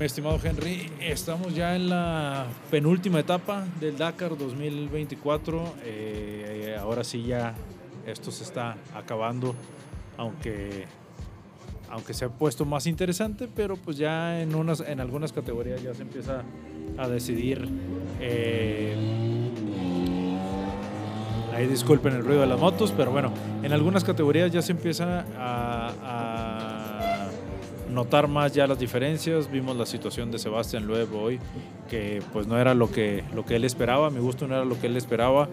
Estimado Henry, estamos ya en la penúltima etapa del Dakar 2024. Eh, ahora sí ya esto se está acabando, aunque, aunque se ha puesto más interesante, pero pues ya en, unas, en algunas categorías ya se empieza a decidir. Eh, ahí disculpen el ruido de las motos, pero bueno, en algunas categorías ya se empieza a, a notar más ya las diferencias. Vimos la situación de Sebastián Loeb hoy, que pues no era lo que, lo que él esperaba, mi gusto no era lo que él esperaba.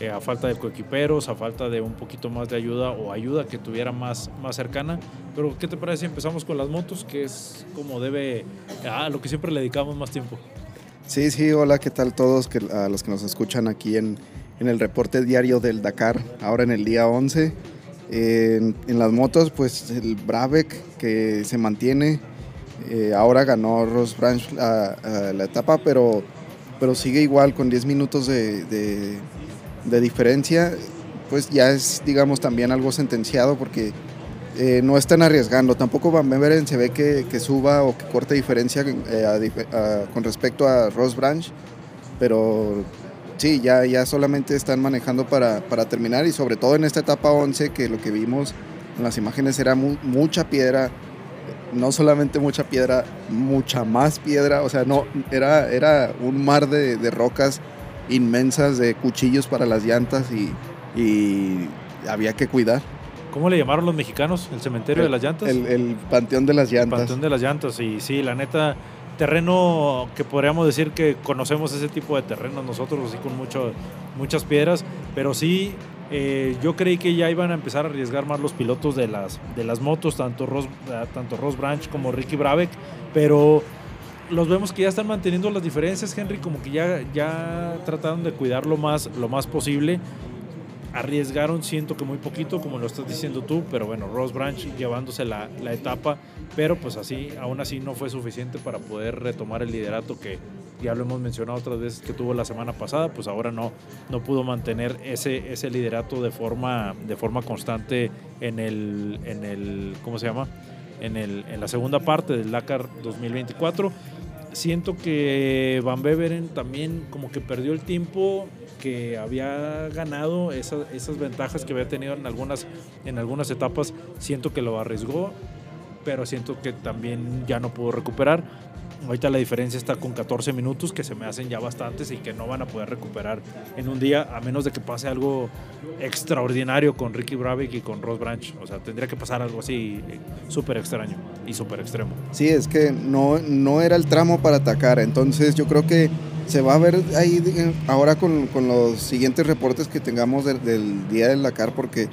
Eh, a falta de coequiperos, a falta de un poquito más de ayuda o ayuda que tuviera más, más cercana. Pero, ¿qué te parece si empezamos con las motos, que es como debe, a lo que siempre le dedicamos más tiempo? Sí, sí, hola, ¿qué tal todos que, a los que nos escuchan aquí en, en el reporte diario del Dakar, ahora en el día 11? En, las motos, pues el Brabeck que se mantiene, eh, ahora ganó Ross Branch la, etapa, pero, pero sigue igual con 10 minutos de, diferencia, pues ya es, digamos, también algo sentenciado porque eh, no están arriesgando. Tampoco Van Beveren se ve que, suba o que corte diferencia eh, con respecto a Ross Branch, pero sí, ya, ya solamente están manejando para, para, terminar y sobre todo en esta etapa 11 que lo que vimos en las imágenes era mu mucha piedra, no solamente mucha piedra, mucha más piedra, o sea, no, era, era un mar de, de rocas inmensas, de cuchillos para las llantas y, y había que cuidar. ¿Cómo le llamaron los mexicanos? ¿El cementerio el, de las llantas? El, el, panteón de las llantas. El panteón de las llantas, y sí, la neta, terreno que podríamos decir que conocemos ese tipo de terrenos nosotros, así con mucho, muchas piedras, pero sí, eh, yo creí que ya iban a empezar a arriesgar más los pilotos de las, de las motos, tanto Ross, tanto Ross Branch como Ricky Brabeck, pero los vemos que ya están manteniendo las diferencias, Henry, como que ya, ya trataron de cuidar lo más, lo más posible arriesgaron, siento que muy poquito, como lo estás diciendo tú, pero bueno, Ross Branch llevándose la, etapa, pero pues así, aún así no fue suficiente para poder retomar el liderato que ya lo hemos mencionado otras veces que tuvo la semana pasada, pues ahora no, no pudo mantener ese, ese liderato de forma, de forma constante en el, en el, ¿cómo se llama? En, el, en la segunda parte del Dakar 2024 siento que Van Beveren también como que perdió el tiempo que había ganado esas, esas ventajas que había tenido en algunas, en algunas etapas, siento que lo arriesgó, pero siento que también ya no pudo recuperar. Ahorita la diferencia está con 14 minutos, que se me hacen ya bastantes y que no van a poder recuperar en un día, a menos de que pase algo extraordinario con Ricky Bravick y con Ross Branch. O sea, tendría que pasar algo así súper extraño y súper extremo. Sí, es que no, no era el tramo para atacar, entonces yo creo que se va a ver ahí ahora con, con los siguientes reportes que tengamos del, del día del Dakar, porque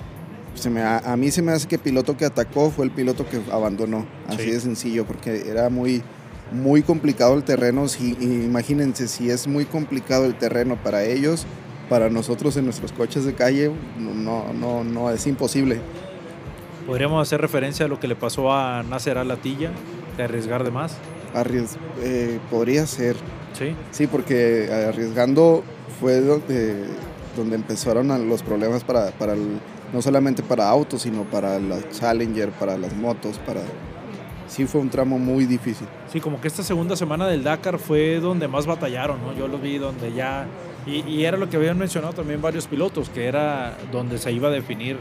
se me, a, a, mí se me hace que el piloto que atacó fue el piloto que abandonó, así sí. de sencillo, porque era muy, muy complicado el terreno. Si, imagínense, si es muy complicado el terreno para ellos, para nosotros en nuestros coches de calle, no, no, no es imposible. ¿Podríamos hacer referencia a lo que le pasó a Nasser Alatilla, de arriesgar de más? Arries, eh, podría ser. Sí. Sí, porque arriesgando fue donde, donde empezaron los problemas para, para el, no solamente para autos, sino para la Challenger, para las motos, para... Sí fue un tramo muy difícil. Sí, como que esta segunda semana del Dakar fue donde más batallaron, ¿no? Yo lo vi donde ya... Y, y era lo que habían mencionado también varios pilotos, que era donde se iba a definir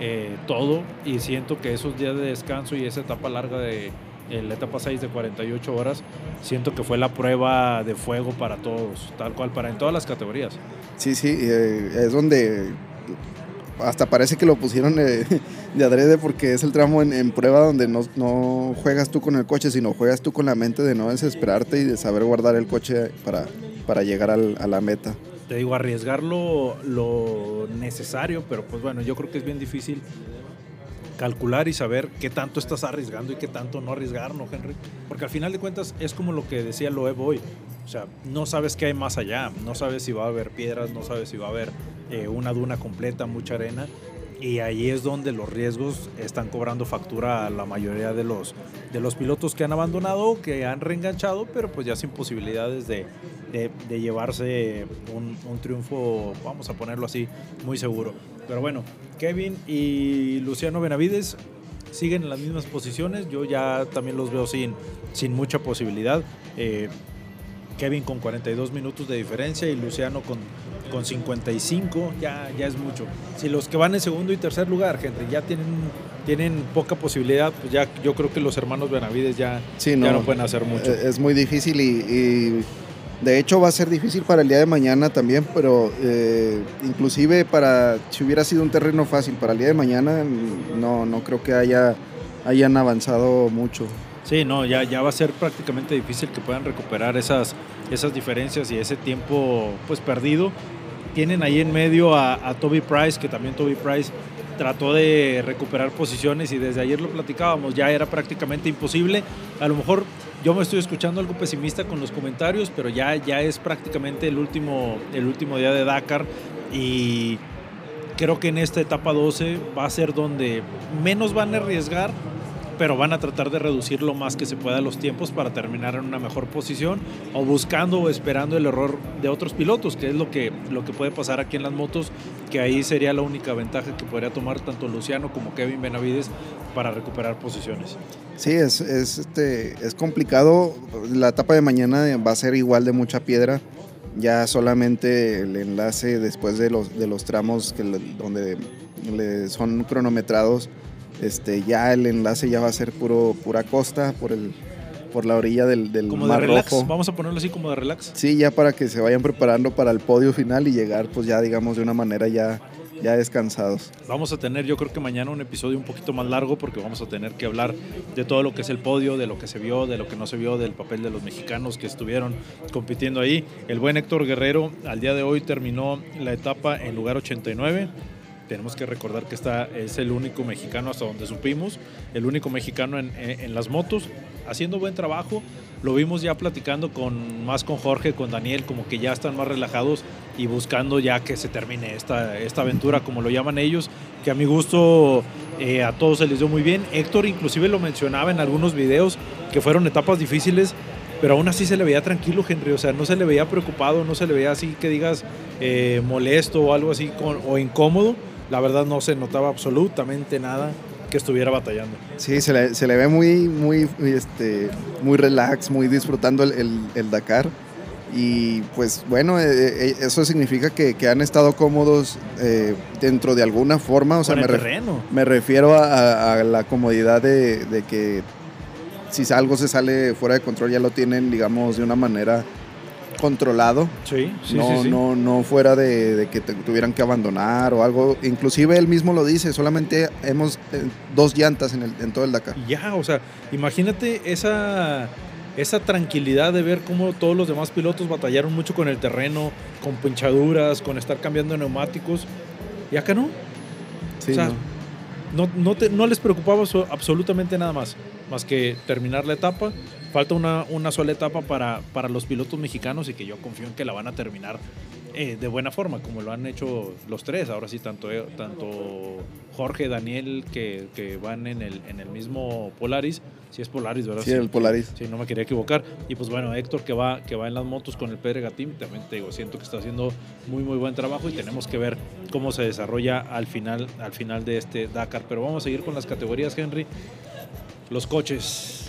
eh, todo y siento que esos días de descanso y esa etapa larga de, la etapa 6 de 48 horas, siento que fue la prueba de fuego para todos, tal cual, para en todas las categorías. Sí, sí, eh, es donde hasta parece que lo pusieron de, de adrede porque es el tramo en, en prueba donde no, no, juegas tú con el coche, sino juegas tú con la mente de no desesperarte y de saber guardar el coche para, para llegar al, a la meta. Te digo, arriesgar lo, lo necesario, pero pues bueno, yo creo que es bien difícil calcular y saber qué tanto estás arriesgando y qué tanto no arriesgar, ¿no, Henry? Porque al final de cuentas es como lo que decía Loeb hoy. O sea, no sabes qué hay más allá, no sabes si va a haber piedras, no sabes si va a haber eh, una duna completa, mucha arena. Y ahí es donde los riesgos están cobrando factura a la mayoría de los, de los pilotos que han abandonado, que han reenganchado, pero pues ya sin posibilidades de, de, de llevarse un, un, triunfo, vamos a ponerlo así, muy seguro. Pero bueno, Kevin y Luciano Benavides, siguen en las mismas posiciones. Yo ya también los veo sin, sin mucha posibilidad. Eh, Kevin con 42 minutos de diferencia y Luciano con, con 55, ya, ya es mucho. Si los que van en segundo y tercer lugar, Henry, ya tienen, tienen poca posibilidad, pues ya yo creo que los hermanos Benavides ya, no, pueden hacer mucho. Eh, es muy difícil y, de hecho va a ser difícil para el día de mañana también, pero eh, inclusive para, si hubiera sido un terreno fácil para el día de mañana, no, no creo que haya, hayan avanzado mucho. Sí, no, ya, ya va a ser prácticamente difícil que puedan recuperar esas, esas diferencias y ese tiempo pues perdido. Tienen ahí en medio a, Toby Price, que también Toby Price trató de recuperar posiciones y desde ayer lo platicábamos, ya era prácticamente imposible. A lo mejor yo me estoy escuchando algo pesimista con los comentarios, pero ya, ya es prácticamente el último, el último día de Dakar y creo que en esta etapa 12 va a ser donde menos van a arriesgar pero van a tratar de reducir lo más que se pueda los tiempos para terminar en una mejor posición o buscando o esperando el error de otros pilotos, que es lo que, lo que puede pasar aquí en las motos, que ahí sería la única ventaja que podría tomar tanto Luciano como Kevin Benavides para recuperar posiciones. Sí, es, es, este, es complicado. La etapa de mañana va a ser igual de mucha piedra. Ya solamente el enlace después de los, de los tramos donde son cronometrados este, ya el enlace ya va a ser puro, pura costa por el por la orilla del, del como de relax, Vamos a ponerlo así como de relax. Sí, ya para que se vayan preparando para el podio final y llegar pues ya digamos de una manera ya ya descansados. Vamos a tener yo creo que mañana un episodio un poquito más largo porque vamos a tener que hablar de todo lo que es el podio, de lo que se vio, de lo que no se vio, del papel de los mexicanos que estuvieron compitiendo ahí. El buen Héctor Guerrero al día de hoy terminó la etapa en lugar 89 tenemos que recordar que esta es el único mexicano hasta donde supimos, el único mexicano en, en, las motos, haciendo buen trabajo. Lo vimos ya platicando con más con Jorge, con Daniel, como que ya están más relajados y buscando ya que se termine esta, esta aventura, como lo llaman ellos, que a mi gusto eh, a todos se les dio muy bien. Héctor inclusive lo mencionaba en algunos videos, que fueron etapas difíciles, pero aún así se le veía tranquilo, Henry. O sea, no se le veía preocupado, no se le veía así que digas eh, molesto o algo así o incómodo la verdad no se notaba absolutamente nada que estuviera batallando. Sí, se le, se le ve muy, muy, este, muy relax, muy disfrutando el, el, Dakar. Y pues bueno, eh, eh, eso significa que, que, han estado cómodos eh, dentro de alguna forma. O sea, me, me, refiero a, a, la comodidad de, de, que si algo se sale fuera de control ya lo tienen, digamos, de una manera controlado. Sí, sí, no, sí, No, no fuera de, que tuvieran que abandonar o algo. Inclusive él mismo lo dice, solamente hemos eh, dos llantas en, el, en todo el Dakar. Ya, o sea, imagínate esa, esa tranquilidad de ver cómo todos los demás pilotos batallaron mucho con el terreno, con pinchaduras, con estar cambiando neumáticos. Y acá no. Sí, o sea, no. No, no les preocupaba absolutamente nada más, más que terminar la etapa Falta una, una sola etapa para, para los pilotos mexicanos y que yo confío en que la van a terminar eh, de buena forma, como lo han hecho los tres. Ahora sí, tanto, eh, tanto Jorge, Daniel, que, que, van en el, en el mismo Polaris. Si es Polaris, ¿verdad? Sí, el Polaris. Sí, no me quería equivocar. Y pues bueno, Héctor que va, que va en las motos con el Pedrega Team, también te digo, siento que está haciendo muy, muy buen trabajo y tenemos que ver cómo se desarrolla al final, al final de este Dakar. Pero vamos a seguir con las categorías, Henry. Los coches.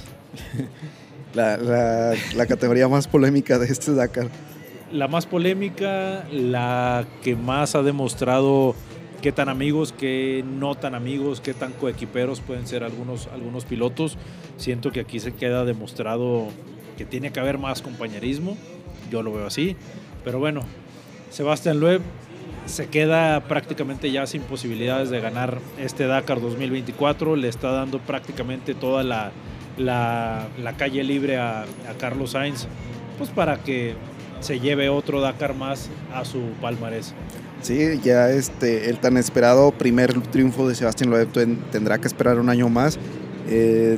la, la, categoría más polémica de este Dakar. La más polémica, la que más ha demostrado qué tan amigos, qué no tan amigos, qué tan coequiperos pueden ser algunos, algunos pilotos. Siento que aquí se queda demostrado que tiene que haber más compañerismo, yo lo veo así. Pero bueno, Sebastián Loeb se queda prácticamente ya sin posibilidades de ganar este Dakar 2024, le está dando prácticamente toda la, la, calle libre a, Carlos Sainz, pues para que se lleve otro Dakar más a su palmarés. Sí, ya este, el tan esperado primer triunfo de Sebastián Loeb tendrá que esperar un año más. Eh,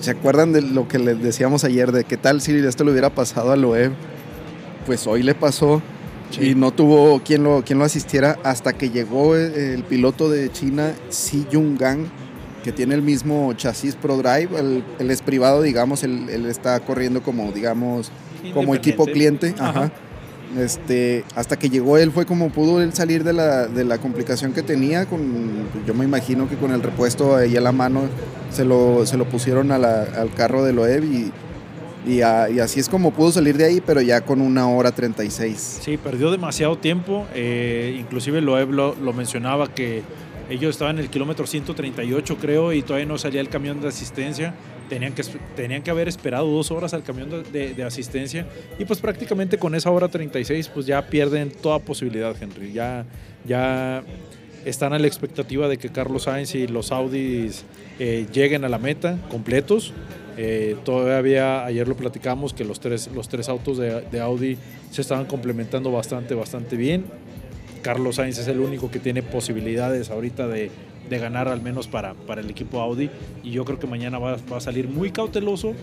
¿Se acuerdan de lo que les decíamos ayer, de qué tal si esto le hubiera pasado a Loeb? Pues hoy le pasó y no tuvo quien lo, quien lo asistiera hasta que llegó el, el piloto de China, Xi Yungang, que tiene el mismo chasis ProDrive, él, es privado, digamos, él, está corriendo como, digamos, como equipo cliente. Ajá. Este, hasta que llegó él fue como pudo él salir de la, de la complicación que tenía. Con, yo me imagino que con el repuesto ahí a la mano se lo, se lo pusieron al carro de Loeb y, y, así es como pudo salir de ahí, pero ya con una hora 36. Sí, perdió demasiado tiempo. Eh, inclusive Loeb lo, lo mencionaba que ellos estaban en el kilómetro 138 creo y todavía no salía el camión de asistencia tenían que, tenían que haber esperado dos horas al camión de, asistencia y pues prácticamente con esa hora 36 pues ya pierden toda posibilidad, Henry. Ya, ya están a la expectativa de que Carlos Sainz y los Audis eh, lleguen a la meta completos. Eh, todavía ayer lo platicamos que los tres, los tres autos de, de Audi se estaban complementando bastante, bastante bien. Carlos Sainz es el único que tiene posibilidades ahorita de, de ganar al menos para, para el equipo Audi. Y yo creo que mañana va, va, a salir muy cauteloso,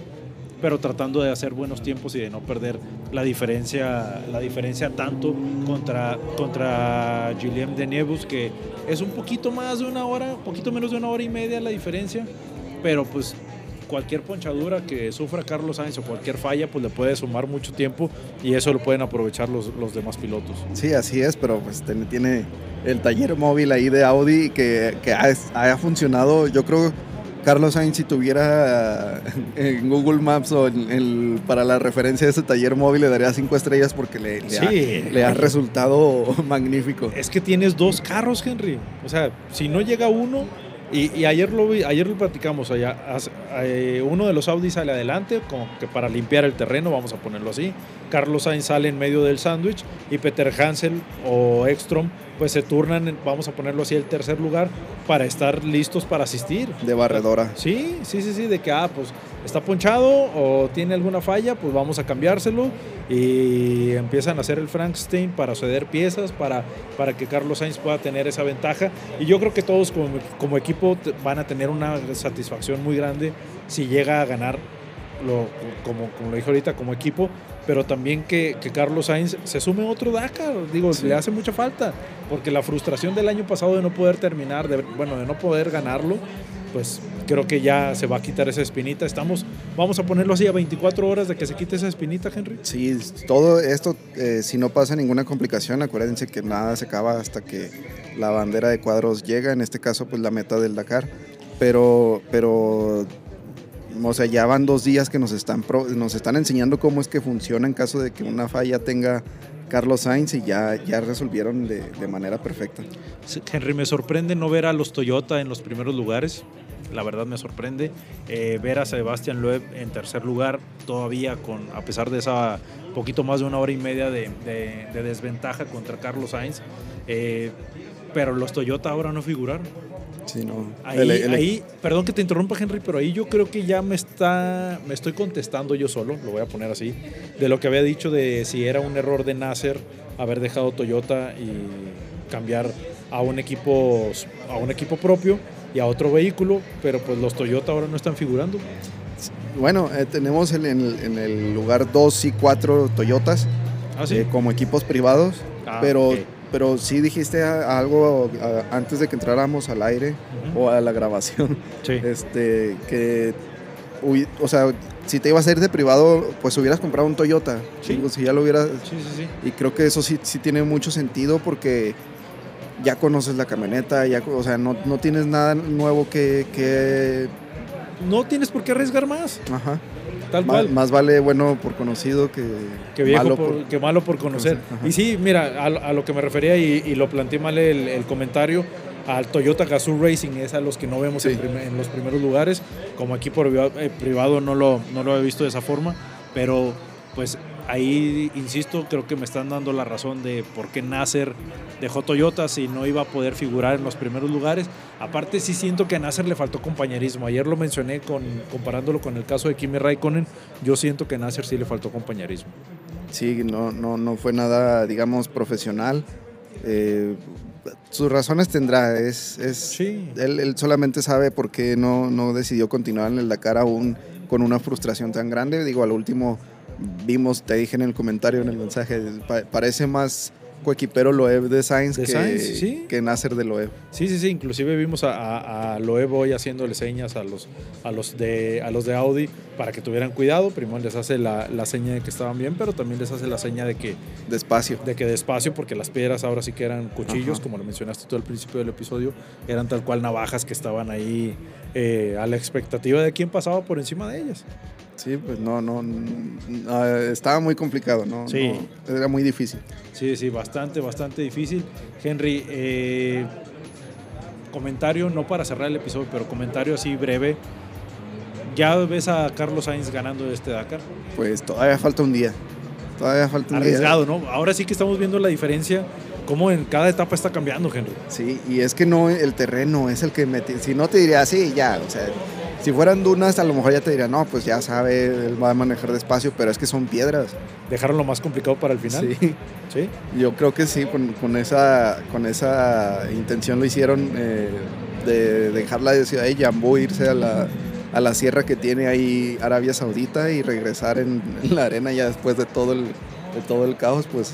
pero tratando de hacer buenos tiempos y de no perder la diferencia, la diferencia tanto contra, contra Julien Denebus, que es un poquito más de una hora, un poquito menos de una hora y media la diferencia, pero pues cualquier ponchadura que sufra Carlos Sainz o cualquier falla, pues le puede sumar mucho tiempo y eso lo pueden aprovechar los, los demás pilotos. Sí, así es, pero pues tiene el taller móvil ahí de Audi que, que ha, funcionado. Yo creo Carlos Sainz si tuviera en Google Maps o el, para la referencia de ese taller móvil le daría cinco estrellas porque le, le, ha, resultado magnífico. Es que tienes dos carros, Henry. O sea, si no llega uno, y, ayer lo vi, ayer lo platicamos allá. Eh, uno de los Audi sale adelante, como que para limpiar el terreno, vamos a ponerlo así. Carlos Sainz sale en medio del sándwich y Peter Hansel o Ekstrom pues se turnan, vamos a ponerlo así, el tercer lugar para estar listos para asistir. De barredora. Sí, sí, sí, sí, de que, ah, pues está ponchado o tiene alguna falla, pues vamos a cambiárselo. Y empiezan a hacer el Frankenstein para ceder piezas, para, para que Carlos Sainz pueda tener esa ventaja. Y yo creo que todos como, como equipo van a tener una satisfacción muy grande si llega a ganar, lo, como, como lo dije ahorita, como equipo, pero también que, Carlos Sainz se sume otro Dakar, digo, le hace mucha falta, porque la frustración del año pasado de no poder terminar, de, bueno, de no poder ganarlo, pues creo que ya se va a quitar esa espinita. Estamos, vamos a ponerlo así a 24 horas de que se quite esa espinita, Henry. Sí, todo esto, eh, si no pasa ninguna complicación, acuérdense que nada se acaba hasta que la bandera de cuadros llega, en este caso pues la meta del Dakar, pero, pero o sea, ya van dos días que nos están, nos están enseñando cómo es que funciona en caso de que una falla tenga Carlos Sainz y ya, ya resolvieron de, manera perfecta. Henry, me sorprende no ver a los Toyota en los primeros lugares. La verdad me sorprende eh, ver a Sebastián Loeb en tercer lugar todavía con a pesar de esa poquito más de una hora y media de, desventaja contra Carlos Sainz. Eh, pero los Toyota ahora no figuraron. Ahí, perdón que te interrumpa Henry, pero ahí yo creo que ya me está, me estoy contestando yo solo, lo voy a poner así, de lo que había dicho de si era un error de Nasser haber dejado Toyota y cambiar a un equipo, a un equipo propio y a otro vehículo, pero pues los Toyota ahora no están figurando. Bueno, eh, tenemos en el, lugar 2 y 4 Toyotas ¿Ah, eh, como equipos privados, ah, pero pero sí dijiste algo antes de que entráramos al aire o a la grabación. Este, que, o sea, si te ibas a ir de privado, pues hubieras comprado un Toyota. Sí. si ya lo hubieras. Sí, sí, sí. Y creo que eso sí, sí tiene mucho sentido porque ya conoces la camioneta, ya, o sea, no, no tienes nada nuevo que, que. No tienes por qué arriesgar más. Ajá. Tal cual. Más vale bueno por conocido que, malo, por, que malo por conocer. Y sí, mira, a, lo que me refería y, lo planteé mal el, comentario, al Toyota Gazoo Racing es a los que no vemos en, los primeros lugares. Como equipo eh, privado no lo, no lo he visto de esa forma, pero pues ahí, insisto, creo que me están dando la razón de por qué Nasser dejó Toyota si no iba a poder figurar en los primeros lugares. Aparte, sí siento que a Nasser le faltó compañerismo. Ayer lo mencioné con, comparándolo con el caso de Kimi Raikkonen. Yo siento que a Nasser sí le faltó compañerismo. Sí, no, no, no fue nada, digamos, profesional. Eh, sus razones tendrá. Es, es sí. él, solamente sabe por qué no, no decidió continuar en el Dakar aún con una frustración tan grande. Digo, al último vimos, te dije en el comentario, en el mensaje, parece más coequipero Loeb de Sainz, De que, Sainz, sí. que Nasser de Loeb. Sí, sí, sí. Inclusive vimos a, a, a Loeb hoy haciéndole señas a los, a, los de, a los de Audi para que tuvieran cuidado. Primero les hace la, la seña de que estaban bien, pero también les hace la seña de que, Despacio. de que despacio, porque las piedras ahora sí que eran cuchillos, Ajá. como lo mencionaste tú al principio del episodio, eran tal cual navajas que estaban ahí eh, a la expectativa de quién pasaba por encima de ellas. Sí, pues no, no, no, ah, estaba muy complicado, ¿no? Sí. No, era muy difícil. Sí, sí, bastante, bastante difícil. Henry, eh, comentario, no para cerrar el episodio, pero comentario así breve. ¿Ya ves a Carlos Sainz ganando este Dakar? Pues todavía falta un día. Todavía falta un Arriesgado, ¿no? Ahora sí que estamos viendo la diferencia, cómo en cada etapa está cambiando, Henry. día. Sí, y es que no, el terreno es el que me... Si no te diría así, ya, o sea, si fueran dunas a lo mejor ya te diría, no, pues ya sabe, él va a manejar despacio, pero es que son piedras. ¿Dejaron lo más complicado para el final? Sí, ¿Sí? yo creo que sí, con, con esa, con esa intención lo hicieron eh, de dejar la ciudad de Yambú, irse a la, a la sierra que tiene ahí Arabia Saudita y regresar en, en la arena ya después de todo el, de todo el caos, pues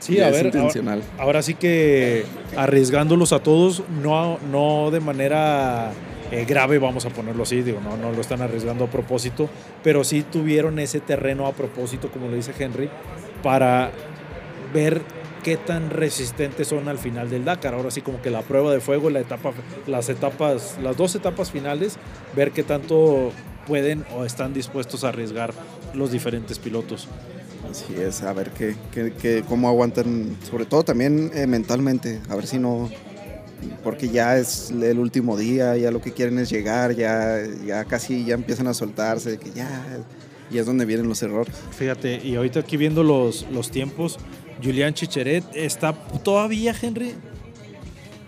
Sí, a ver, ahora, intencional. ahora sí que arriesgándolos a todos, no, no de manera eh, grave, vamos a ponerlo así, digo, no, no lo están arriesgando a propósito, pero sí tuvieron ese terreno a propósito, como le dice Henry, para ver qué tan resistentes son al final del Dakar. Ahora sí como que la prueba de fuego, la etapa, las etapas, las dos etapas finales, ver qué tanto pueden o están dispuestos a arriesgar los diferentes pilotos. Así es, a ver qué, qué- qué- cómo aguantan, sobre todo también eh, mentalmente, a ver si no, porque ya es el último día, ya lo que quieren es llegar, ya, ya casi ya empiezan a soltarse, que ya, y es donde vienen los errores. Fíjate, y ahorita aquí viendo los, los tiempos, Julián Chicheret está todavía, Henry.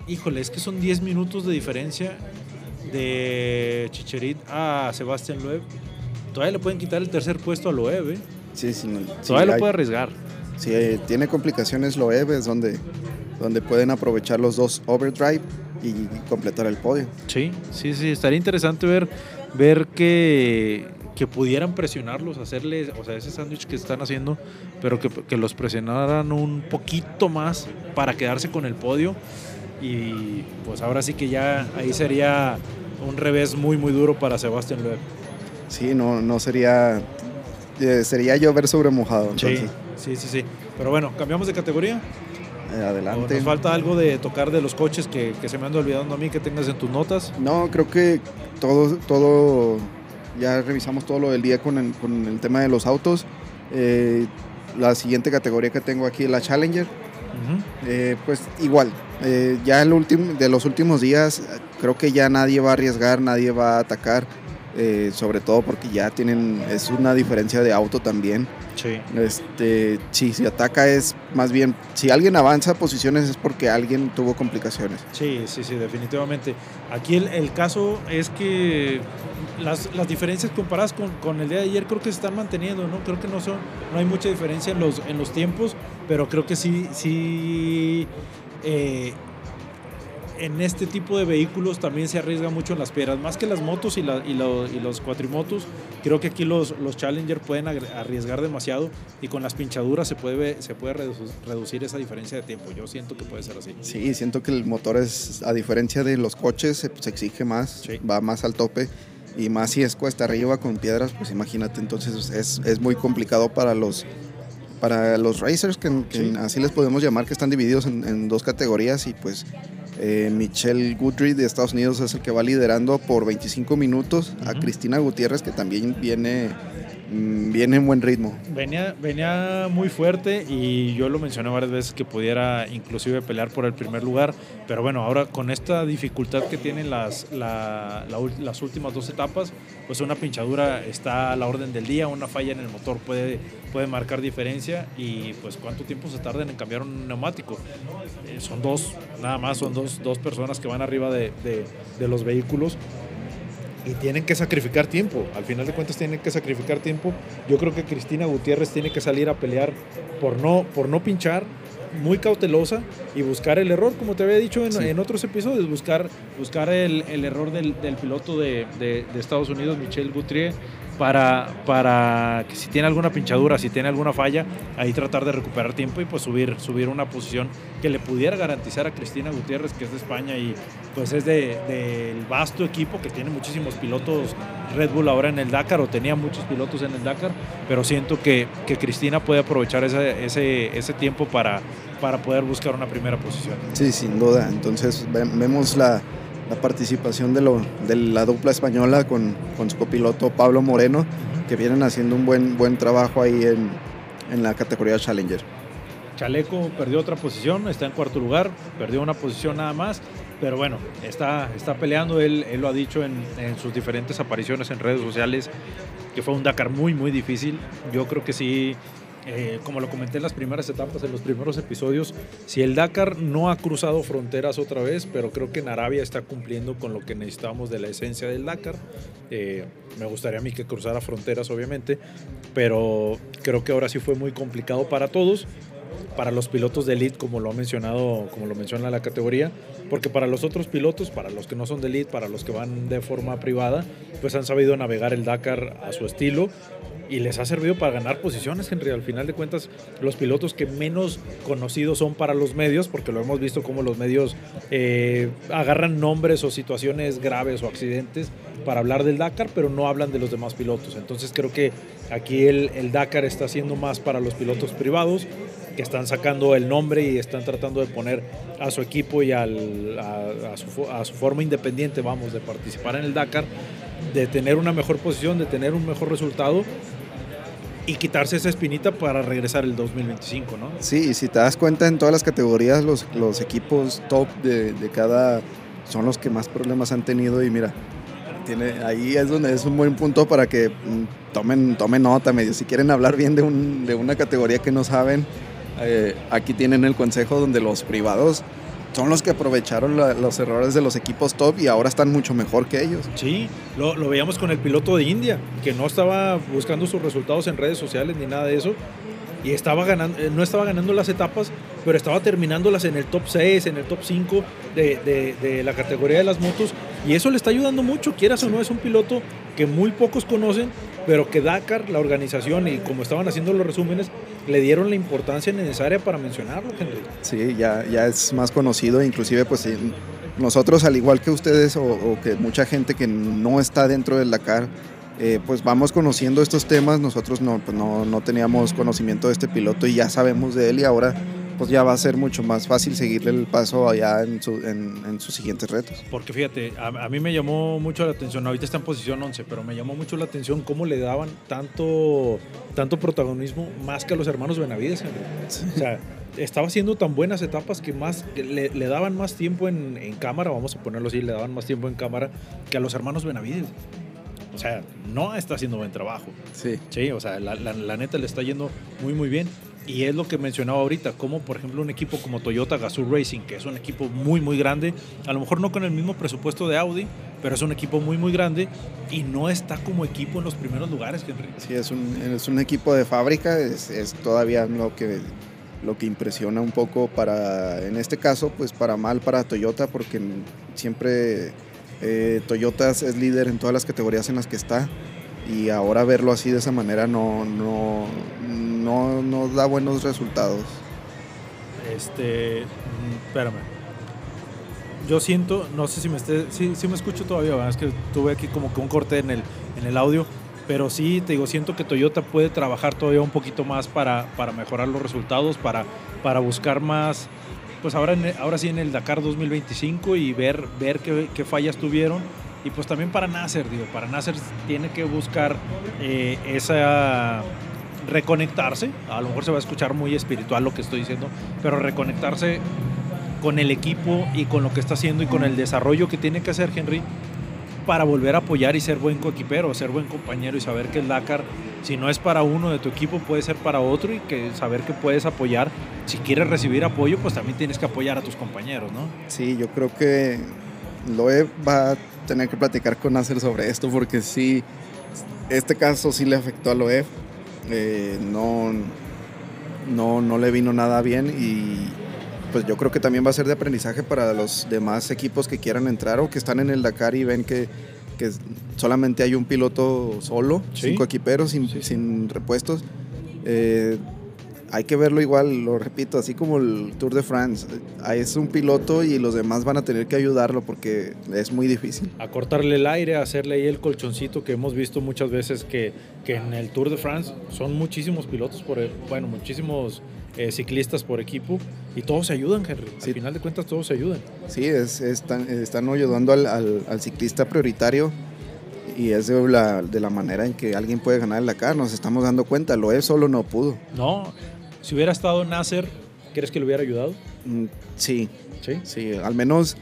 Híjole, es que son 10 minutos de diferencia de Chicherit a Sebastián Loeb. Todavía le pueden quitar el tercer puesto a Loeb, ¿eh? Sí, sí, no- sí, Todavía lo puede arriesgar. si tiene complicaciones Loeb, es donde, donde pueden aprovechar los dos overdrive y completar el podio. Sí, sí, sí. Estaría interesante ver, ver que, que pudieran presionarlos, hacerles, o sea, ese sándwich que están haciendo, pero que, que los presionaran un poquito más para quedarse con el podio. Y pues ahora sí que ya ahí sería un revés muy, muy duro para Sebastián Loeb. Sí, no, no sería, eh, sería llover sobre mojado. Sí, sí, sí, sí. Pero bueno, cambiamos de categoría. Eh, ¿O adelante. Nos falta algo de tocar de los coches que, que se me anda olvidando a mí que tengas en tus notas. No, creo que todo, todo, ya revisamos todo lo del día con el, con el tema de los autos. Eh, la siguiente categoría que tengo aquí es la Challenger. Eh, pues igual, eh, ya el último, de los últimos días creo que ya nadie va a arriesgar, nadie va a atacar, eh, sobre todo porque ya tienen, es una diferencia de auto también. Sí. Este, si se ataca es más bien, si alguien avanza posiciones es porque alguien tuvo complicaciones. Sí, sí, sí, definitivamente. Aquí el, el caso es que las, las diferencias comparadas con, con el día de ayer creo que se están manteniendo, ¿no? Creo que no son, no hay mucha diferencia en los, en los tiempos, pero creo que sí, sí eh, en este tipo de vehículos también se arriesga mucho en las piedras, más que las motos y, la- y, lo- y los cuatrimotos. Creo que aquí los, los Challenger pueden arriesgar demasiado y con las pinchaduras se puede, se puede reducir, reducir esa diferencia de tiempo. Yo siento que puede ser así. Sí, siento que el motor es, a diferencia de los coches, se, se exige más, Sí. va más al tope. Y más si es cuesta arriba con piedras, pues imagínate, entonces es, es muy complicado para los, para los racers, que, que Sí. así les podemos llamar, que están divididos en, en dos categorías. Y pues eh, Michelle Goodry de Estados Unidos es el que va liderando por 25 minutos. A. Cristina Gutiérrez, que también viene, viene en buen ritmo. Venía, venía muy fuerte y yo lo mencioné varias veces que pudiera inclusive pelear por el primer lugar, pero bueno, ahora con esta dificultad que tienen las, la- la las últimas dos etapas, pues una pinchadura está a la orden del día, una falla en el motor puede, puede marcar diferencia y pues cuánto tiempo se tardan en cambiar un neumático. Eh, son dos, nada más, son dos, dos personas que van arriba de, de- de los vehículos y tienen que sacrificar tiempo. Al final de cuentas tienen que sacrificar tiempo. Yo creo que Cristina Gutiérrez tiene que salir a pelear por no, por no pinchar, muy cautelosa y buscar el error, como te había dicho en, Sí. en otros episodios, buscar, buscar el, el error del, del piloto de, de- de Estados Unidos, Michel Guthrie, para, para que si tiene alguna pinchadura, si tiene alguna falla, ahí tratar de recuperar tiempo y pues subir, subir una posición que le pudiera garantizar a Cristina Gutiérrez, que es de España y pues es del de, vasto equipo que tiene muchísimos pilotos Red Bull ahora en el Dakar o tenía muchos pilotos en el Dakar, pero siento que, que Cristina puede aprovechar ese, ese, ese tiempo para, para poder buscar una primera posición. Sí, sin duda. Entonces vemos la, la participación de, lo, de, la dupla española con, con, su copiloto Pablo Moreno, que vienen haciendo un buen, buen trabajo ahí en, en la categoría Challenger. Chaleco perdió otra posición, está en cuarto lugar, perdió una posición nada más, pero bueno, está, está peleando, él, él lo ha dicho en, en, sus diferentes apariciones en redes sociales, que fue un Dakar muy, muy difícil. Yo creo que sí, eh, como lo comenté en las primeras etapas, en los primeros episodios, si el Dakar no ha cruzado fronteras otra vez, pero creo que en Arabia está cumpliendo con lo que necesitamos de la esencia del Dakar. Eh, me gustaría a mí que cruzara fronteras, obviamente, pero creo que ahora sí fue muy complicado para todos para los pilotos de elite, como lo ha mencionado, como lo menciona la categoría, porque para los otros pilotos, para los que no son de elite, para los que van de forma privada, pues han sabido navegar el Dakar a su estilo y les ha servido para ganar posiciones, Henry. Al final de cuentas, los pilotos que menos conocidos son para los medios, porque lo hemos visto como los medios eh, agarran nombres o situaciones graves o accidentes para hablar del Dakar, pero no hablan de los demás pilotos. Entonces creo que aquí el, el Dakar está siendo más para los pilotos privados, que están sacando el nombre y están tratando de poner a su equipo y a, a, su, a su forma independiente, vamos, de participar en el Dakar, de tener una mejor posición, de tener un mejor resultado y quitarse esa espinita para regresar el 2025, ¿no? Sí, y si te das cuenta en todas las categorías los, los equipos top de, de, cada son los que más problemas han tenido y mira, tiene, ahí es donde es un buen punto para que tomen, tomen nota medio, si quieren hablar bien de, un, de una categoría que no saben, eh, aquí tienen el consejo donde los privados son los que aprovecharon la, los errores de los equipos top y ahora están mucho mejor que ellos. Sí, lo, lo, veíamos con el piloto de India, que no estaba buscando sus resultados en redes sociales ni nada de eso. Y estaba ganando, no estaba ganando las etapas, pero estaba terminándolas en el top 6, en el top 5 de, de, de la categoría de las motos. Y eso le está ayudando mucho, quieras o no, es un piloto que muy pocos conocen, pero que Dakar, la organización y como estaban haciendo los resúmenes, le dieron la importancia necesaria para mencionarlo, Henry. Sí, ya, ya es más conocido, inclusive pues nosotros al igual que ustedes o, que mucha gente que no está dentro del Dakar, eh, pues vamos conociendo estos temas, nosotros no, pues no, no teníamos conocimiento de este piloto y ya sabemos de él y ahora pues ya va a ser mucho más fácil seguirle el paso allá en, su, en, en sus siguientes retos. Porque fíjate, a, a, mí me llamó mucho la atención, ahorita está en posición 11, pero me llamó mucho la atención cómo le daban tanto, tanto protagonismo más que a los hermanos Benavides. Sí. O sea, estaba haciendo tan buenas etapas que más que le, le, daban más tiempo en, en, cámara, vamos a ponerlo así, le daban más tiempo en cámara que a los hermanos Benavides. O sea, no está haciendo buen trabajo. Sí. Sí, o sea, la, la, la neta le está yendo muy, muy bien. Y es lo que mencionaba ahorita, como por ejemplo un equipo como Toyota Gazoo Racing, que es un equipo muy, muy grande, a lo mejor no con el mismo presupuesto de Audi, pero es un equipo muy, muy grande y no está como equipo en los primeros lugares, Henry. Sí, es un, es un equipo de fábrica, es, es todavía lo que, lo que impresiona un poco para, en este caso, pues para mal para Toyota, porque siempre eh, Toyota es líder en todas las categorías en las que está y ahora verlo así de esa manera no, no, no, no da buenos resultados. Este, espérame. Yo siento, no sé si me esté, sí, sí me escucho todavía, ¿verdad? es que tuve aquí como que un corte en el, en el audio, pero sí, te digo, siento que Toyota puede trabajar todavía un poquito más para, para mejorar los resultados, para, para buscar más, pues ahora, en, ahora sí en el Dakar 2025 y ver, ver qué, qué fallas tuvieron y pues también para Nasser, digo, para Nasser tiene que buscar eh, esa reconectarse, a lo mejor se va a escuchar muy espiritual lo que estoy diciendo, pero reconectarse con el equipo y con lo que está haciendo y con el desarrollo que tiene que hacer Henry para volver a apoyar y ser buen coequipero, ser buen compañero y saber que el Dakar, si no es para uno de tu equipo, puede ser para otro y que saber que puedes apoyar. Si quieres recibir apoyo, pues también tienes que apoyar a tus compañeros, ¿no? Sí, yo creo que Loeb va tener que platicar con Nasser sobre esto porque sí, este caso sí le afectó a Loeb. Eh, no, no, no le vino nada bien y pues yo creo que también va a ser de aprendizaje para los demás equipos que quieran entrar o que están en el Dakar y ven que, que solamente hay un piloto solo, Sí. cinco equiperos sin, Sí, sin repuestos. Eh, hay que verlo igual, lo repito, así como el Tour de France. Ahí es un piloto y los demás van a tener que ayudarlo porque es muy difícil. a cortarle el aire, a hacerle ahí el colchoncito que hemos visto muchas veces que, que en el Tour de France son muchísimos pilotos, por, bueno, muchísimos eh, ciclistas por equipo y todos se ayudan, Henry. Sí. Al final de cuentas todos se ayudan. Sí, es, están, están ayudando al, al- al ciclista prioritario y es de la, de la manera en que alguien puede ganar el Dakar. Nos estamos dando cuenta, lo es solo no pudo. No, si hubiera estado Nasser, ¿crees que le hubiera ayudado? Mm, Sí, Sí. Sí, al menos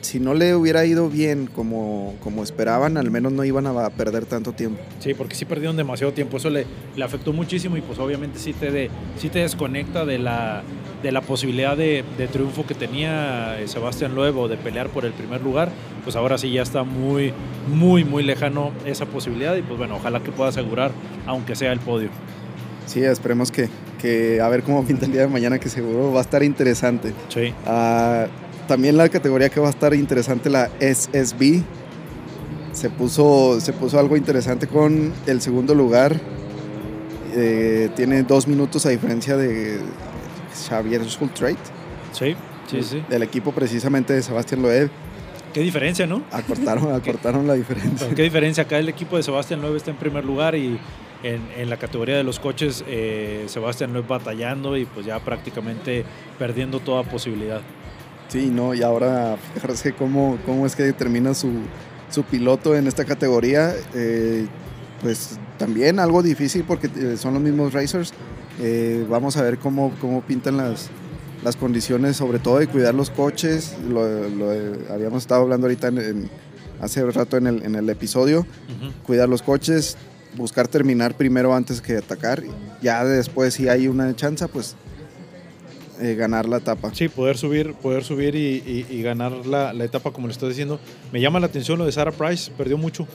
si no le hubiera ido bien como, como esperaban, al menos no iban a perder tanto tiempo. Sí, porque sí perdieron demasiado tiempo, eso le, le afectó muchísimo y pues obviamente sí te, de, sí te desconecta de la, de la posibilidad de, de triunfo que tenía eh, Sebastián Loeb o de pelear por el primer lugar, pues ahora sí ya está muy, muy, muy lejano esa posibilidad y pues bueno, ojalá que pueda asegurar, aunque sea el podio. Sí, esperemos que, que a ver cómo pinta el día de mañana, que seguro va a estar interesante. Sí, Ah, también la categoría que va a estar interesante, la SSB, se puso, se puso algo interesante con el segundo lugar. Eh, tiene dos minutos a diferencia de Xavier Schultreit, sí, sí, sí. del equipo precisamente de Sebastián Loeb. Qué diferencia, ¿no? Acortaron, acortaron la diferencia. Pero qué diferencia, acá el equipo de Sebastián Loeb está en primer lugar y en, en la categoría de los coches eh, Sebastián Loeb batallando y pues ya prácticamente perdiendo toda posibilidad. Sí, no, y ahora fijarse cómo, cómo es que determina su, su piloto en esta categoría, eh, pues también algo difícil porque eh, son los mismos racers. Eh, vamos a ver cómo, cómo pintan las, las condiciones, sobre todo de cuidar los coches. Lo, lo, eh, habíamos estado hablando ahorita en, en- hace rato en el, en el episodio. Ujú. Cuidar los coches, buscar terminar primero antes que atacar. Ya después, si hay una chance, pues eh, ganar la etapa. Sí, poder subir, poder subir y, ganar la, la etapa como le estás diciendo. Me llama la atención lo de Sarah Price, perdió mucho.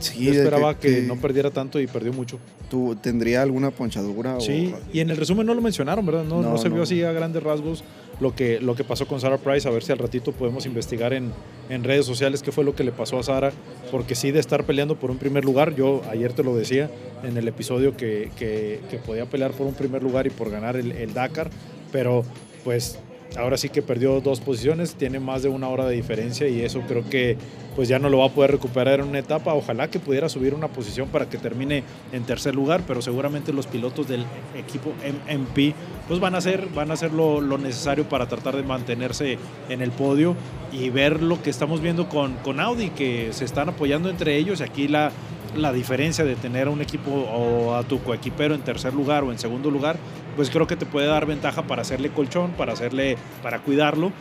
Sí, Yo esperaba que, que- no perdiera tanto y perdió mucho. ¿Tú, ¿Tendría alguna ponchadura? o- Sí, y en el resumen no lo mencionaron, ¿verdad? No, no, No, se vio no. así a grandes rasgos lo que, lo que pasó con Sarah Price. A ver si al ratito podemos investigar en, en redes sociales qué fue lo que le pasó a Sarah. Porque sí, de estar peleando por un primer lugar, yo ayer te lo decía en el episodio que, que- que podía pelear por un primer lugar y por ganar el, el Dakar, pero pues ahora sí que perdió dos posiciones, tiene más de una hora de diferencia y eso creo que pues ya no lo va a poder recuperar en una etapa. Ojalá que pudiera subir una posición para que termine en tercer lugar, pero seguramente los pilotos del equipo MP pues van a hacer, van a hacer lo, necesario para tratar de mantenerse en el podio y ver lo que estamos viendo con, con Audi, que se están apoyando entre ellos aquí la, la diferencia de tener a un equipo o a tu coequipero en tercer lugar o en segundo lugar, pues creo que te puede dar ventaja para hacerle colchón, para hacerle, para cuidarlo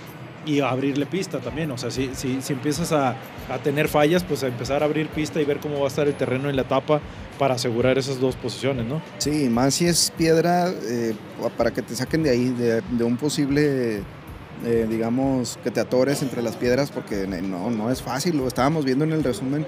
y abrirle pista también. O sea, si, si, si empiezas a, a tener fallas, pues a empezar a abrir pista y ver cómo va a estar el terreno en la etapa para asegurar esas dos posiciones, ¿no? Sí, más si es piedra, eh, para que te saquen de ahí, de, un posible, eh, digamos, que te atores entre las piedras, porque no, no es fácil. Lo estábamos viendo en el resumen,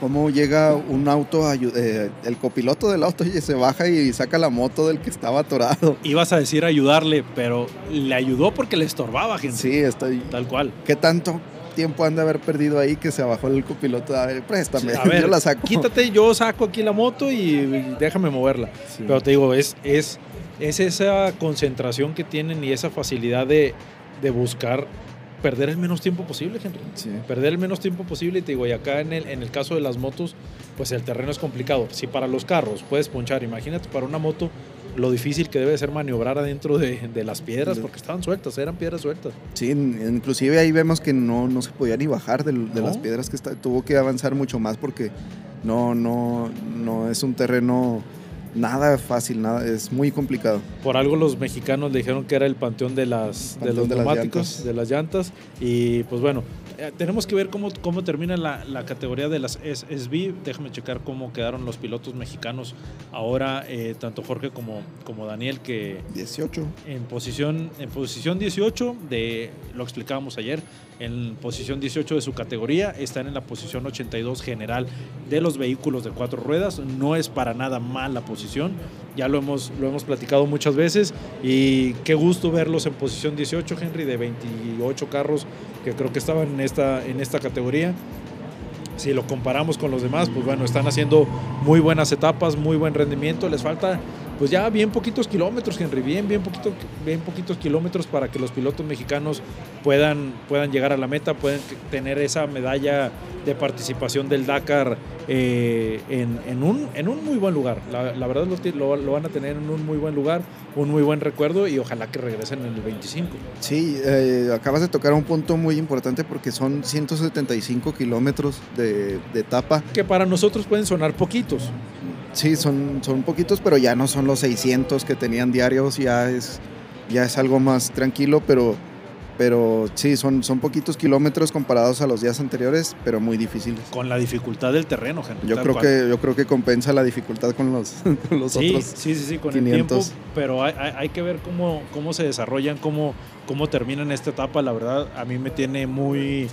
cómo llega un auto, eh, el copiloto del auto y se baja y saca la moto del que estaba atorado. Ibas a decir ayudarle, pero le ayudó porque le estorbaba, gente. Sí, estoy... Tal cual. ¿Qué tanto tiempo han de haber perdido ahí que se bajó el copiloto? A ver, préstame, A ver, yo la saco. quítate, yo saco aquí la moto y déjame moverla. Sí. Pero te digo, es, es, es esa concentración que tienen y esa facilidad de, de buscar perder el menos tiempo posible, Henry. Sí. Perder el menos tiempo posible. Y te digo, y acá en el, en el caso de las motos, pues el terreno es complicado. Si para los carros puedes ponchar, imagínate para una moto lo difícil que debe ser maniobrar adentro de, de las piedras, porque estaban sueltas, eran piedras sueltas. Sí, in- inclusive ahí vemos que no, no se podía ni bajar de, No. las piedras que está, tuvo que avanzar mucho más porque no, no, no es un terreno nada fácil, nada, es muy complicado. Por algo los mexicanos le dijeron que era el panteón de las de los de neumáticos, llantas. de las llantas. Y pues bueno, eh, tenemos que ver cómo, cómo termina la, la categoría de las SSB. Déjame checar cómo quedaron los pilotos mexicanos ahora, eh, tanto Jorge como, como Daniel, que 18. en posición, en posición 18, de, lo explicábamos ayer, en posición 18 de su categoría, están en la posición 82 general de los vehículos de cuatro ruedas. No es para nada mala posición, ya lo hemos, lo hemos platicado muchas veces y qué gusto verlos en posición 18, Henry, de 28 carros que creo que estaban en esta, en esta categoría. si lo comparamos con los demás, pues bueno, están haciendo muy buenas etapas, muy buen rendimiento. Les falta pues ya bien poquitos kilómetros, Henry, bien, bien, poquito, bien poquitos kilómetros para que los pilotos mexicanos puedan, puedan llegar a la meta, puedan tener esa medalla de participación del Dakar eh, en, un, en un muy buen lugar. La, verdad lo, lo, van a tener en un muy buen lugar, un muy buen recuerdo y ojalá que regresen en el 25. Sí, eh, acabas de tocar un punto muy importante porque son 175 kilómetros de, de etapa. Que para nosotros pueden sonar poquitos. Sí, son, son poquitos, pero ya no son los 600 que tenían diarios, ya es, ya es algo más tranquilo, pero, pero sí, son, son poquitos kilómetros comparados a los días anteriores, pero muy difíciles. Con la dificultad del terreno, gente. Yo, creo que, yo creo que compensa la dificultad con los, los sí, otros. Sí, sí, sí, con el tiempo, pero hay, hay, que ver cómo, cómo se desarrollan, cómo, cómo terminan esta etapa. La verdad, a mí me tiene muy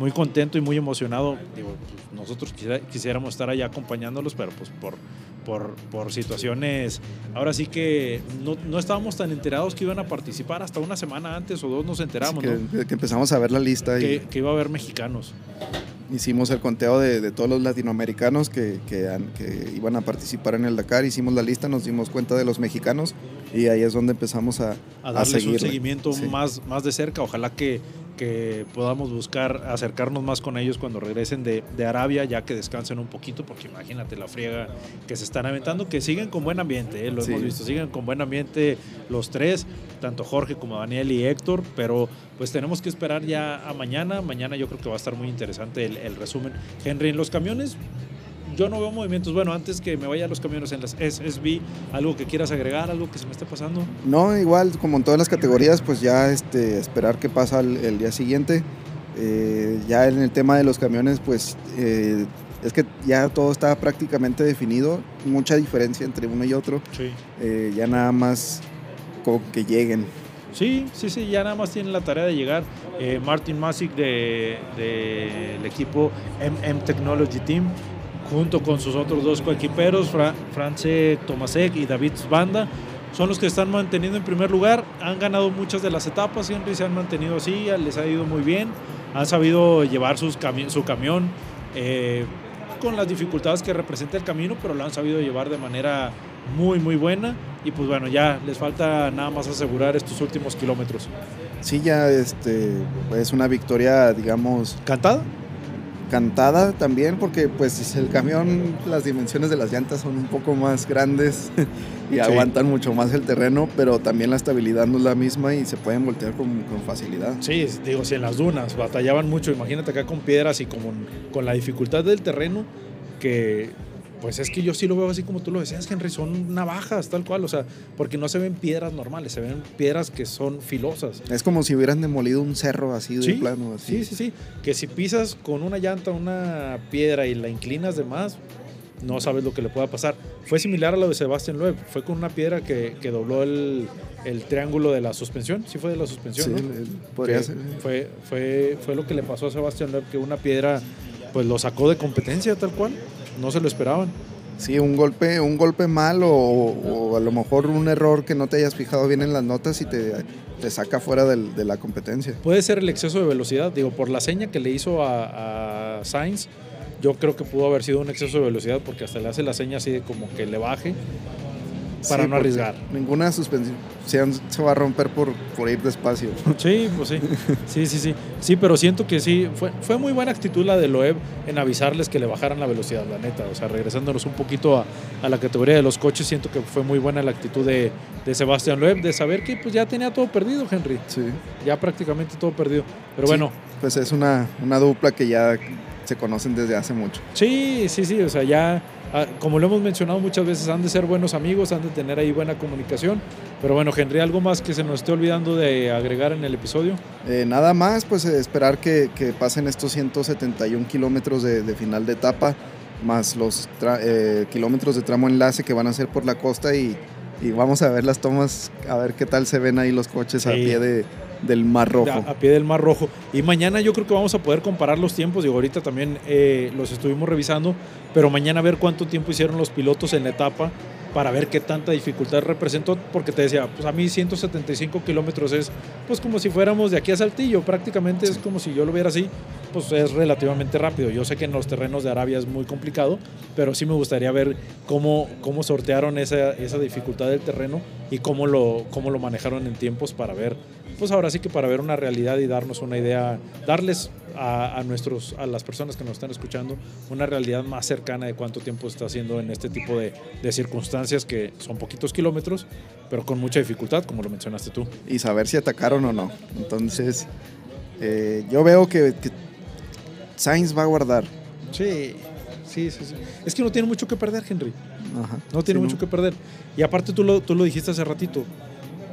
muy contento y muy emocionado. Digo, pues, nosotros quisiéramos estar allá acompañándolos, pero pues por, por, por situaciones, ahora sí que no, no, estábamos tan enterados que iban a participar, hasta una semana antes o dos nos enteramos. que, que, empezamos a ver la lista. Que, que, iba a haber mexicanos. Hicimos el conteo de, de todos los latinoamericanos que, que, iban a participar en el Dakar, hicimos la lista, nos dimos cuenta de los mexicanos y ahí es donde empezamos a, a darles un seguimiento más, más de cerca. Ojalá que que podamos buscar acercarnos más con ellos cuando regresen de, de, Arabia, ya que descansen un poquito, porque imagínate la friega que se están aventando, que siguen con buen ambiente, ¿eh? lo hemos visto, siguen con buen ambiente los tres, tanto Jorge como Daniel y Héctor, pero pues tenemos que esperar ya a mañana, mañana yo creo que va a estar muy interesante el, el resumen. Henry, en los camiones, yo no veo movimientos. Bueno, antes que me vaya a los camiones en las SSB, ¿algo que quieras agregar, algo que se me esté pasando? No, igual, como en todas las categorías, pues ya este, esperar qué pasa el, día siguiente. Eh, ya en el tema de los camiones, pues eh, es que ya todo está prácticamente definido, mucha diferencia entre uno y otro. Sí. Eh, ya nada más como que lleguen. Sí, sí, sí, ya nada más tienen la tarea de llegar. Martin Masic del de, equipo MM Technology Team junto con sus otros dos coequiperos, Fra France Tomasek y David Banda. Son los que están manteniendo en primer lugar. Han ganado muchas de las etapas, siempre se han mantenido así, les ha ido muy bien. Han sabido llevar sus su camión eh, con las dificultades que representa el camino, pero lo han sabido llevar de manera muy, muy buena. Y pues bueno, ya les falta nada más asegurar estos últimos kilómetros. Sí, ya este, es una victoria, digamos... ¿Cantada? Cantada también porque pues el camión las dimensiones de las llantas son un poco más grandes y aguantan mucho más el terreno, pero también la estabilidad no es la misma y se pueden voltear con, con facilidad. Sí, digo, si en las dunas batallaban mucho, imagínate acá con piedras y como con la dificultad del terreno que pues es que yo sí lo veo así como tú lo decías, Henry, son navajas, tal cual, o sea, porque no se ven piedras normales, se ven piedras que son filosas. Es como si hubieran demolido un cerro así de plano. Así. Sí, sí, sí, que si pisas con una llanta una piedra y la inclinas de más, no sabes lo que le pueda pasar. Fue similar a lo de Sebastián Loeb, fue con una piedra que, que dobló el, el, triángulo de la suspensión, sí fue de la suspensión, sí, podría ser. Fue, fue, fue lo que le pasó a Sebastián Loeb, que una piedra pues lo sacó de competencia tal cual no se lo esperaban. Sí, un golpe, un golpe mal o, a lo mejor un error que no te hayas fijado bien en las notas y te, te saca fuera de la competencia. Puede ser el exceso de velocidad, digo, por la seña que le hizo a, a Sainz, yo creo que pudo haber sido un exceso de velocidad porque hasta le hace la seña así de como que le baje para no arriesgar. Ninguna suspensión se va a romper por, por ir despacio. Sí, pues sí. Sí, sí, sí. Sí, pero siento que sí, fue, fue muy buena actitud la de Loeb en avisarles que le bajaran la velocidad, la neta. O sea, regresándonos un poquito a, a la categoría de los coches, siento que fue muy buena la actitud de, de Sebastián Loeb, de saber que pues ya tenía todo perdido, Henry. Sí. Ya prácticamente todo perdido. Pero bueno. Pues es una, una dupla que ya se conocen desde hace mucho. Sí, sí, sí. O sea, ya como lo hemos mencionado muchas veces, han de ser buenos amigos, han de tener ahí buena comunicación. Pero bueno, Henry, ¿algo más que se nos esté olvidando de agregar en el episodio? Eh, nada más, pues eh, esperar que, que, pasen estos 171 kilómetros de, de, final de etapa, más los eh, kilómetros de tramo enlace que van a ser por la costa y, y, vamos a ver las tomas, a ver qué tal se ven ahí los coches a pie de, del Mar Rojo. A, pie del Mar Rojo. Y mañana yo creo que vamos a poder comparar los tiempos. Digo, ahorita también eh, los estuvimos revisando, pero mañana ver cuánto tiempo hicieron los pilotos en la etapa para ver qué tanta dificultad representó, porque te decía, pues a mí 175 kilómetros es pues como si fuéramos de aquí a Saltillo, prácticamente es como si yo lo viera así, pues es relativamente rápido. Yo sé que en los terrenos de Arabia es muy complicado, pero sí me gustaría ver cómo, cómo sortearon esa, esa dificultad del terreno y cómo lo, cómo lo manejaron en tiempos para ver, pues ahora sí que para ver una realidad y darnos una idea, darles a, nuestros, a las personas que nos están escuchando una realidad más cercana de cuánto tiempo está haciendo en este tipo de, de circunstancias que son poquitos kilómetros, pero con mucha dificultad, como lo mencionaste tú. Y saber si atacaron o no. Entonces, eh, yo veo que, que Sainz va a guardar. Sí, sí, sí, Es que no tiene mucho que perder, Henry. no tiene mucho que perder. Y aparte tú lo, tú lo dijiste hace ratito.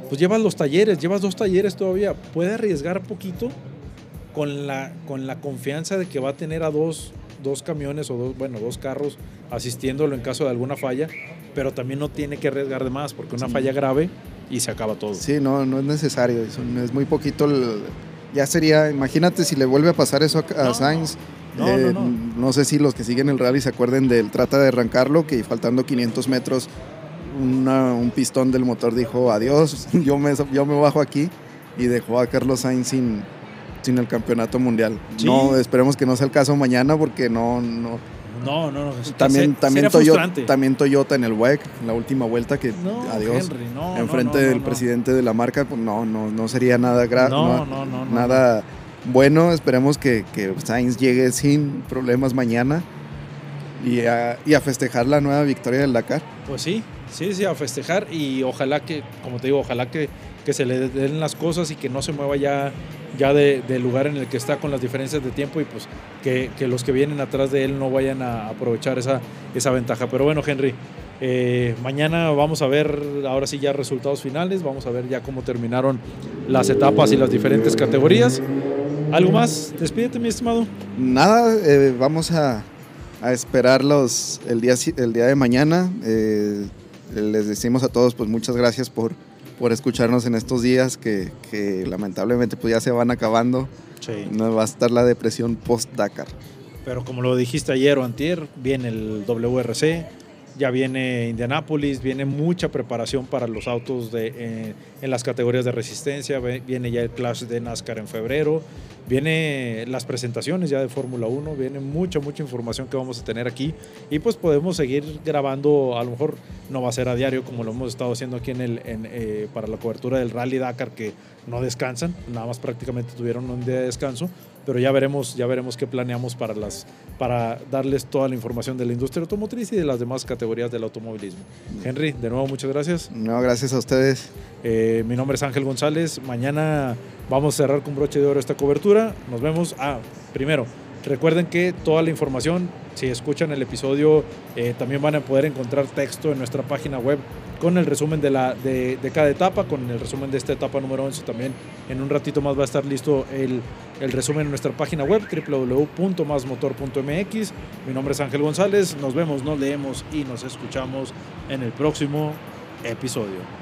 Pues llevas los talleres, llevas dos talleres todavía. Puede arriesgar poquito con la, con la confianza de que va a tener a dos, dos camiones o dos, bueno, dos carros asistiéndolo en caso de alguna falla, pero también no tiene que arriesgar de más porque una falla grave y se acaba todo. Sí, no, no es necesario, es muy poquito el, ya sería, imagínate si le vuelve a pasar eso a, Sainz. Eh, no, sé si los que siguen el rally se acuerden del trata de arrancarlo, que faltando 500 metros un pistón del motor dijo adiós, yo me, yo me bajo aquí y dejó a Carlos Sainz sin, sin el campeonato mundial. No, esperemos que no sea el caso mañana porque no, no, no, no, no. También, también, Toyota, también Toyota en el WEC, en la última vuelta, que adiós. enfrente del presidente de la marca, pues no, no, no sería nada grave. No, no, no, Nada bueno. Esperemos que, que Sainz llegue sin problemas mañana y a, y a festejar la nueva victoria del Dakar. Pues sí, sí, sí, a festejar y ojalá que, como te digo, ojalá que, que se le den las cosas y que no se mueva ya ya del lugar en el que está con las diferencias de tiempo y pues que, los que vienen atrás de él no vayan a aprovechar esa, esa ventaja. Pero bueno, Henry, eh, mañana vamos a ver ahora sí ya resultados finales, vamos a ver ya cómo terminaron las etapas y las diferentes categorías. ¿Algo más? Despídete, mi estimado. Nada, eh, vamos a, a esperarlos el día, el día de mañana. Eh, les decimos a todos pues muchas gracias por por escucharnos en estos días que, que lamentablemente pues ya se van acabando. Sí. No va a estar la depresión post-Dakar. Pero como lo dijiste ayer o antier, viene el WRC, ya viene Indianápolis, viene mucha preparación para los autos de, eh, en las categorías de resistencia, viene ya el Clash de NASCAR en febrero, viene las presentaciones ya de Fórmula 1, viene mucha, mucha información que vamos a tener aquí y pues podemos seguir grabando, a lo mejor no va a ser a diario como lo hemos estado haciendo aquí en el, eh, para la cobertura del Rally Dakar que no descansan, nada más prácticamente tuvieron un día de descanso, pero ya veremos, ya veremos qué planeamos para, las, para darles toda la información de la industria automotriz y de las demás categorías del automovilismo. Henry, de nuevo muchas gracias. No, gracias a ustedes. Eh, mi nombre es Ángel González. Mañana vamos a cerrar con broche de oro esta cobertura. Nos vemos. Ah, primero, recuerden que toda la información, si escuchan el episodio, eh, también van a poder encontrar texto en nuestra página web con el resumen de, la, de, cada etapa, con el resumen de esta etapa número 11 también. En un ratito más va a estar listo el, el resumen en nuestra página web www.masmotor.mx. Mi nombre es Ángel González, nos vemos, nos leemos y nos escuchamos en el próximo episodio.